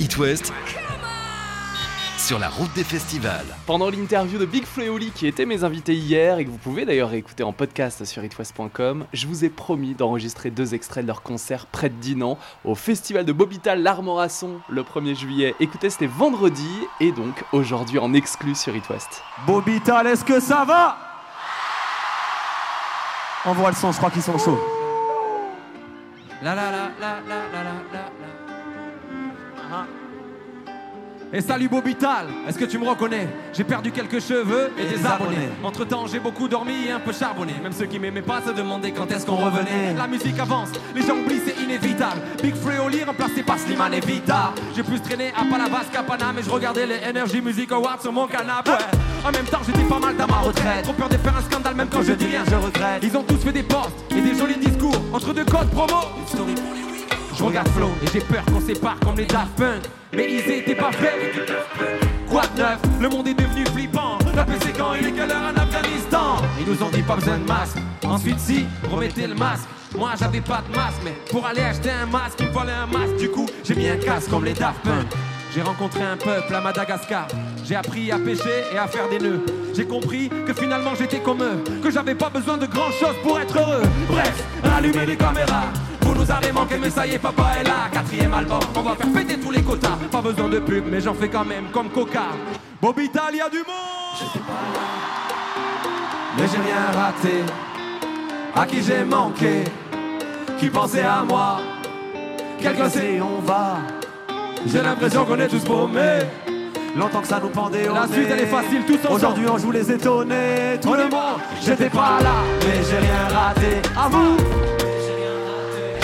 It sur la route des festivals. Pendant l'interview de Big Fleoli qui était mes invités hier et que vous pouvez d'ailleurs écouter en podcast sur itwest.com, je vous ai promis d'enregistrer deux extraits de leur concert près de Dinan au festival de Bobital l'Armorasson le 1er juillet. Écoutez, c'était vendredi et donc aujourd'hui en exclu sur itwest. Bobital, est-ce que ça va? On voit le son, je crois qu'ils sont chauds. La. Et salut Bobital, est-ce que tu me reconnais? J'ai perdu quelques cheveux et, des abonnés. Entre temps, j'ai beaucoup dormi et un peu charbonné. Même ceux qui m'aimaient pas se demandaient quand est-ce qu'on revenait. La musique avance, les gens oublient, c'est inévitable. Big Freoli remplacé par Slimane et Vita. J'ai plus traîné à Palavas qu'à Paname et je regardais les Energy Music Awards sur mon canapé. Ouais. En même temps, j'étais pas mal dans ma retraite. Trop peur de faire un scandale, même quand je dis rien, je regrette. Ils ont tous fait des posts et des jolis discours entre deux codes promo. Une story pour les je et j'ai peur qu'on sépare comme les Daft Punk. Mais ils étaient pas faits. Quoi de neuf? Le monde est devenu flippant. La PC quand il est quelle heure en Afghanistan Ils nous ont dit pas besoin de masque. Ensuite, si, remettez le masque. Moi j'avais pas de masque, mais pour aller acheter un masque, il me fallait un masque. Du coup, j'ai mis un casque comme les Daft Punk. J'ai rencontré un peuple à Madagascar. J'ai appris à pêcher et à faire des nœuds. J'ai compris que finalement j'étais comme eux, que j'avais pas besoin de grand chose pour être heureux. Bref, rallumez les caméras. Vous nous avez manqué, mais ça y est, papa est là. Quatrième album, on va faire péter tous les quotas. Pas besoin de pub, mais j'en fais quand même comme Coca. Bobital, y a du monde. Je pas là, mais j'ai rien raté. À qui j'ai manqué, qui pensait à moi. Quel classé on va J'ai l'impression qu'on est tous paumés. Longtemps que ça nous pendait au La suite elle est facile, tous ensemble. Aujourd'hui on joue les étonnés. Tout le monde, j'étais pas là, mais j'ai rien raté. À vous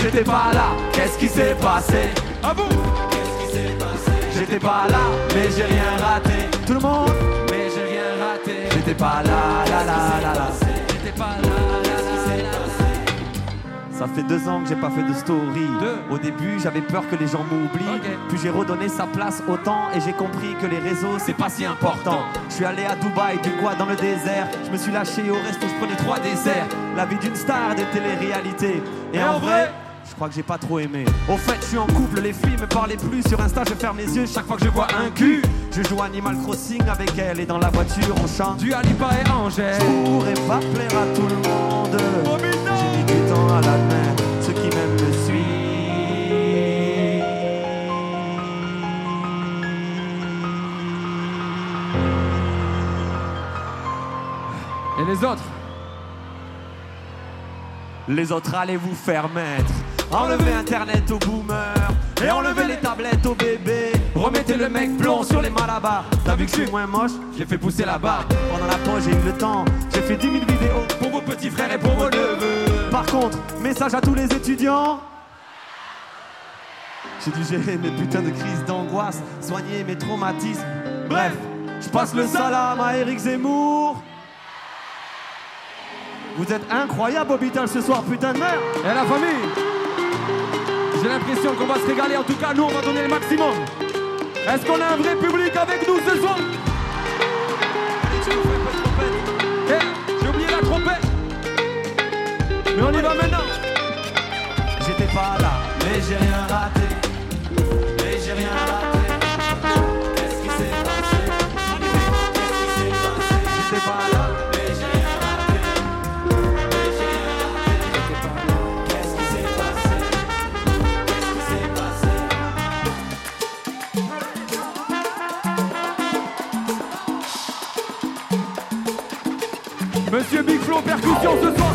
J'étais pas là, qu'est-ce qui s'est passé? À vous Qu'est-ce qui s'est passé? J'étais pas là, mais j'ai rien raté. Tout le monde? Mais j'ai rien raté. J'étais pas là, là, là, là, là. J'étais pas là, là, là, là. Ça fait deux ans que j'ai pas fait de story. Deux? Au début, j'avais peur que les gens m'oublient. Puis j'ai redonné sa place au temps et j'ai compris que les réseaux, c'est pas si important. Je suis allé à Dubaï, du quoi dans le désert. Je me suis lâché au resto, je prenais trois desserts. La vie d'une star des télé-réalités. Et en vrai, je crois que j'ai pas trop aimé. Au fait, je suis en couple, les filles me parlaient plus. Sur Insta, je ferme les yeux chaque fois que je vois un cul. Je joue Animal Crossing avec elle et dans la voiture, on chante. Du Alipa et Angèle. Je pourrais pas plaire à tout le monde. J'ai mis du temps à l'admettre. Ceux qui m'aiment me suivent. Et les autres? Les autres, allez vous faire mettre. Enlevez Internet aux boomers. Et enlevez les tablettes aux bébés. Remettez le mec blond sur les malabars. T'as vu que je suis moins moche? J'ai fait pousser la barbe. Pendant la pause, j'ai eu le temps. J'ai fait 10 000 vidéos pour vos petits frères et pour vos neveux. Par contre, message à tous les étudiants. J'ai dû gérer mes putains de crises d'angoisse, soigner mes traumatismes. Bref, je passe le salam à Eric Zemmour. Vous êtes incroyable, Hobital, ce soir, putain de merde. Et la famille J'ai l'impression qu'on va se régaler, en tout cas nous on va donner le maximum. Est-ce qu'on a un vrai public avec nous ce soir? Eh, J'ai oublié la trompette Mais on y va maintenant J'étais pas là, mais j'ai rien raté. Mais j'ai rien raté.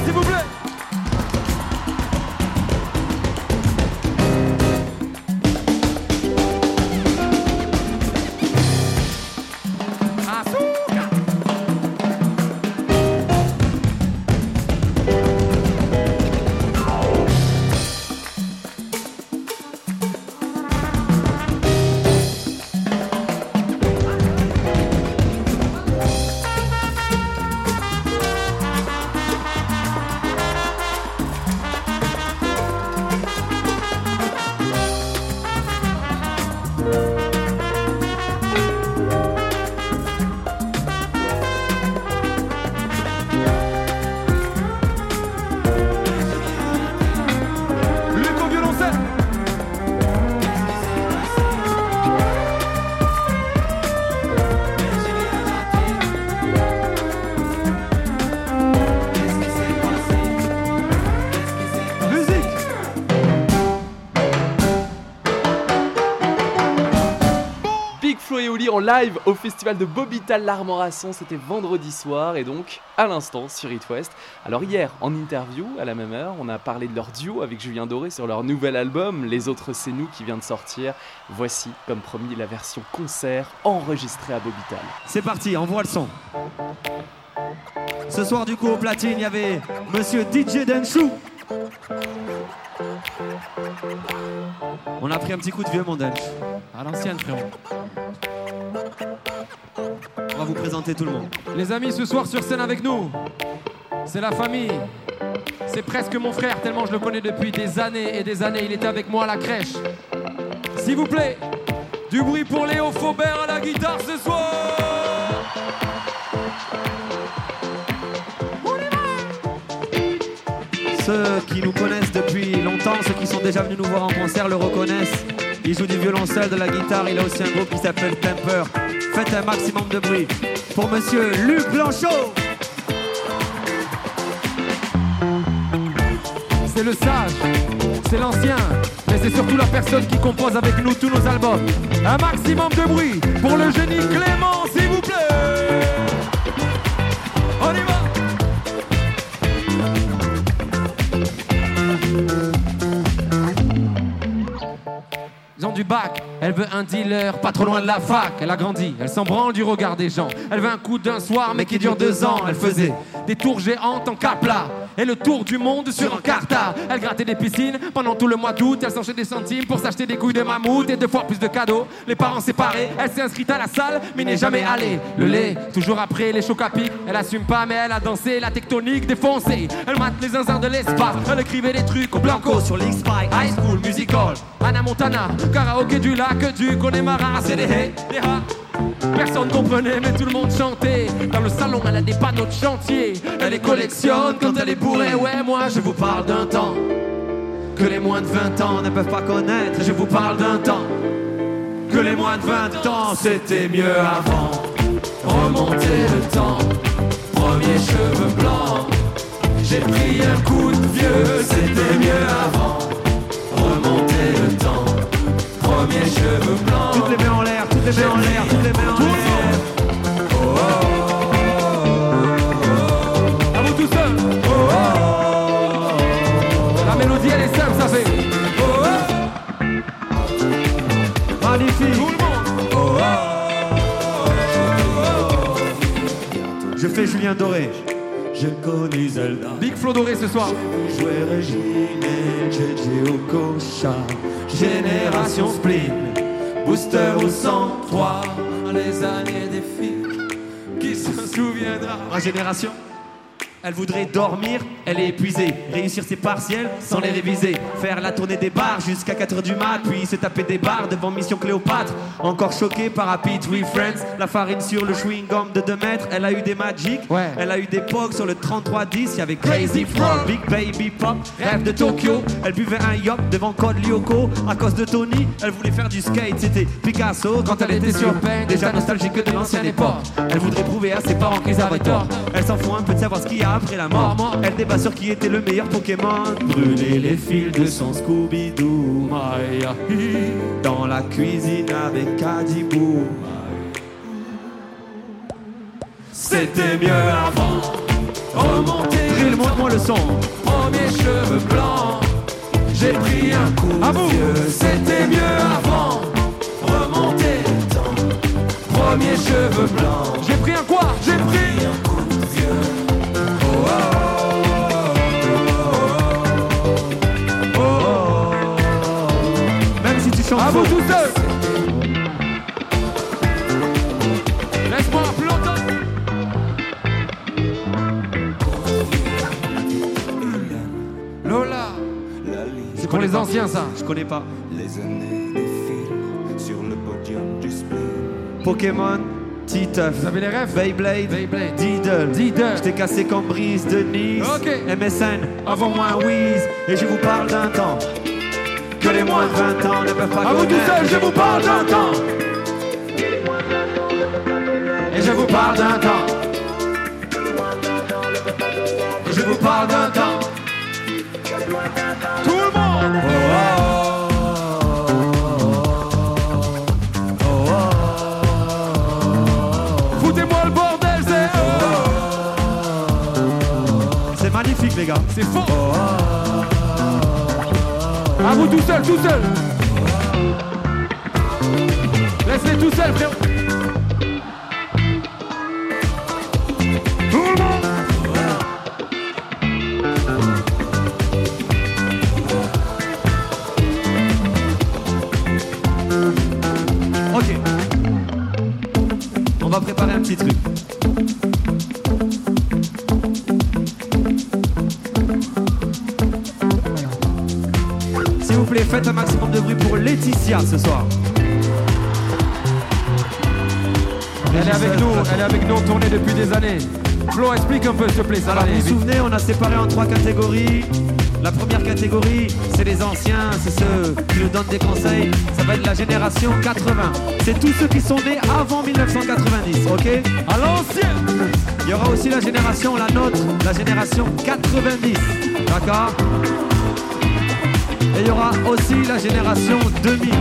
S'il vous plaît Et Oli en live au festival de Bobital l'Armorasson, c'était vendredi soir et donc à l'instant sur It. Alors hier, en interview, à la même heure, on a parlé de leur duo avec Julien Doré sur leur nouvel album, Les Autres C'est Nous, qui vient de sortir. Voici, comme promis, la version concert enregistrée à Bobital. C'est parti, envoie le son. Ce soir, du coup, au platine, il y avait Monsieur DJ Denchou. On a pris un petit coup de vieux, mon Dench. À l'ancienne, frérot. Vous présenter tout le monde. Les amis, ce soir sur scène avec nous, c'est la famille. C'est presque mon frère, tellement je le connais depuis des années et des années. Il était avec moi à la crèche. S'il vous plaît, du bruit pour Léo Faubert à la guitare ce soir. Ceux qui nous connaissent depuis longtemps, ceux qui sont déjà venus nous voir en concert le reconnaissent. Il joue du violoncelle, de la guitare, il a aussi un groupe qui s'appelle Temper. Faites un maximum de bruit pour monsieur Luc Blanchot. C'est le sage, c'est l'ancien, mais c'est surtout la personne qui compose avec nous tous nos albums. Un maximum de bruit pour le génie Clément, s'il vous plaît. On y va. Ils ont du bac, elle veut un dealer, pas trop loin de la fac. Elle a grandi, elle s'en branle du regard des gens. Elle veut un coup d'un soir, mais qui dure deux ans. Elle faisait des tours géantes en capla et le tour du monde sur un carta. Elle grattait des piscines pendant tout le mois d'août. Elle s'enchaînait des centimes pour s'acheter des couilles de mammouth et deux fois plus de cadeaux. Les parents séparés, elle s'est inscrite à la salle, mais n'est jamais allée. Le lait, toujours après les chocs à pic. Elle assume pas, mais elle a dansé la tectonique défoncée. Elle mate les zinzins de l'espace. Elle écrivait des trucs au blanco sur l'X-Spike. High School Musical, Anna Montana, karaoké du lac du Connemara. C'est des hé, des ha. Personne comprenait, mais tout le monde chantait. Dans le salon, elle a des panneaux de chantier. Elle les collectionne quand elle est bourrée. Ouais, moi, je vous parle d'un temps que les moins de 20 ans ne peuvent pas connaître. Je vous parle d'un temps que les moins de 20 ans, c'était mieux avant. Remonter le temps, premier cheveux blancs. J'ai pris un coup de vieux, c'était mieux avant. Remonter le temps, premier cheveux blancs. Toutes les mains en l'air, les mains en l'air, les mains en l'air. À vous tout seul. La mélodie elle est simple, ça fait. Magnifique. Tout le monde. Je fais Julien Doré. Je connais Zelda. Big Flo doré ce soir. Jouer Régine JJ Okocha. Génération Spleen. Booster au 103. Les années des filles. Qui se souviendra? Ma génération elle voudrait dormir, elle est épuisée. Réussir ses partiels sans les réviser. Faire la tournée des bars jusqu'à 4h du mat. Puis se taper des bars devant Mission Cléopâtre. Encore choqué par Happy Tree Friends. La farine sur le chewing-gum de 2 mètres. Elle a eu des Magic. Ouais. Elle a eu des Pogs sur le 3310. Il y avait Crazy Frog, Big Baby Pop. Rêve de Tokyo. Elle buvait un yacht devant Code Lyoko. À cause de Tony, elle voulait faire du skate. C'était Picasso quand elle était sur peine. Déjà nostalgique de l'ancienne époque. Elle voudrait prouver à ses parents qu'ils avaient tort. Elle s'en fout un peu de savoir ce qu'il y a après la mort. Elle débat sur qui était le meilleur Pokémon. Brûler les fils de son Scooby-Doo. Maya. Dans la cuisine avec Kadibou. C'était mieux avant. Remonter. Drill, montre-moi le son. Premier cheveux blancs. J'ai pris un coup de vieux. C'était mieux avant. Remonter le temps. Premier cheveux blancs. J'ai pris un quoi? J'ai pris un À vous tout seul. Laisse-moi longtemps. Lola. C'est pour les anciens ça. Je connais pas. Les années défilent sur le podium du spleen. Pokémon, Titeuf. Vous avez les rêves? Beyblade, Beyblade. Diddle. Diddle. Je t'ai cassé comme brise de Nice. MSN, envoie-moi un whiz. Et je vous parle d'un temps que les À vous tout seul, je vous parle d'un temps. Et je vous parle d'un temps. Et je vous parle d'un temps. Tout le monde. Oh, oh. les gars. C'est faux. Oh, oh, oh. À vous tout seul, tout seul Laisse-les tout seul, monde Ok. On va préparer un petit truc. Faites un maximum de bruit pour Laetitia ce soir. Elle est avec nous, elle est avec nous en tournée depuis des années. Flo, explique un peu, s'il te plaît, ça Alors, vous vous souvenez, on a séparé en trois catégories. La première catégorie, c'est les anciens, c'est ceux qui nous donnent des conseils. Ça va être la génération 80. C'est tous ceux qui sont nés avant 1990, ok? À l'ancienne Il y aura aussi la génération, la nôtre, la génération 90, d'accord? Et il y aura aussi la génération 2000.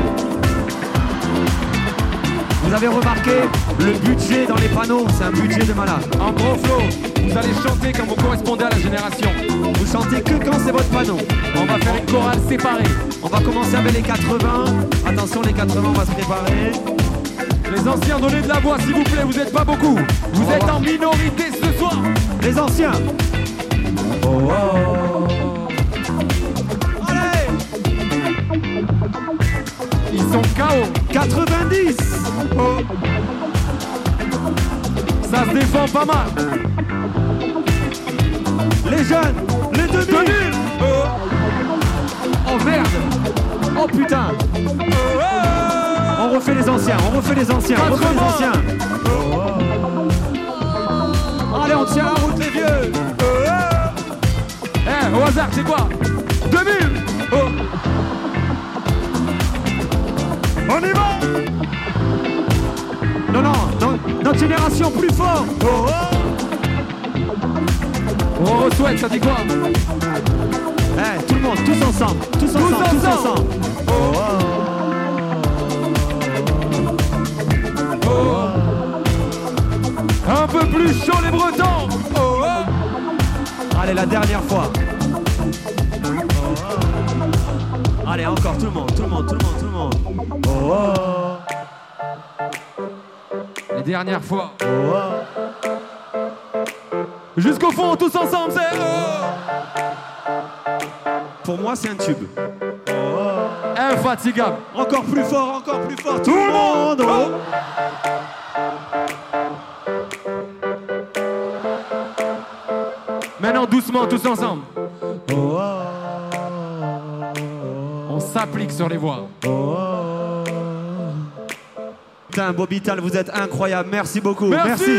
Vous avez remarqué le budget dans les panneaux, c'est un budget de malade. En gros, Flo, vous allez chanter quand vous correspondez à la génération. Vous chantez que quand c'est votre panneau. On va faire une chorale séparée. On va commencer avec les 80. Attention, les 80, on va se préparer. Les anciens, donnez de la voix, s'il vous plaît, vous êtes pas beaucoup. Vous êtes voir. en minorité ce soir. Les anciens. Oh, Allez sont KO. 90 Ça se défend pas mal. Les jeunes Les 2000 Oh. Merde Oh putain. On refait les anciens, on refait les anciens, on refait les 80. anciens. Allez, on tient la route les vieux. Eh, au hasard, c'est quoi? On y va Non, non, non, notre génération plus fort On re-souhaite, ça dit quoi Eh, tout le monde, tous ensemble, tous ensemble, tous ensemble. ensemble Un peu plus chaud les Bretons Oh, oh. Allez, la dernière fois. Allez, encore, tout le monde, tout le monde, tout le monde, tout le monde. Oh, Les dernières fois. oh, oh. Jusqu'au fond, tous ensemble, c'est... oh. Pour moi, c'est un tube. Infatigable. Encore plus fort, encore plus fort, tout le monde. oh. Maintenant, doucement, tous ensemble. S'applique sur les voix. Putain, Bobital, vous êtes incroyable. Merci beaucoup. Merci.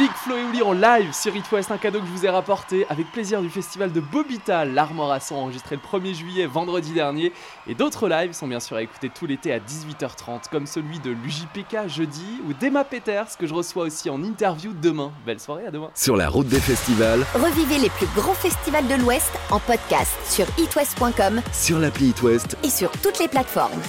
Big Flo et Oli en live sur It West, un cadeau que je vous ai rapporté avec plaisir du festival de Bobital. L'Armor à son enregistré le 1er juillet, vendredi dernier. Et d'autres lives sont bien sûr à écouter tout l'été à 18h30, comme celui de l'UJPK jeudi ou d'Emma Peters, que je reçois aussi en interview demain. Belle soirée, à demain. Sur la route des festivals, Revivez les plus grands festivals de l'Ouest en podcast sur itwest.com sur l'appli It West et sur toutes les plateformes.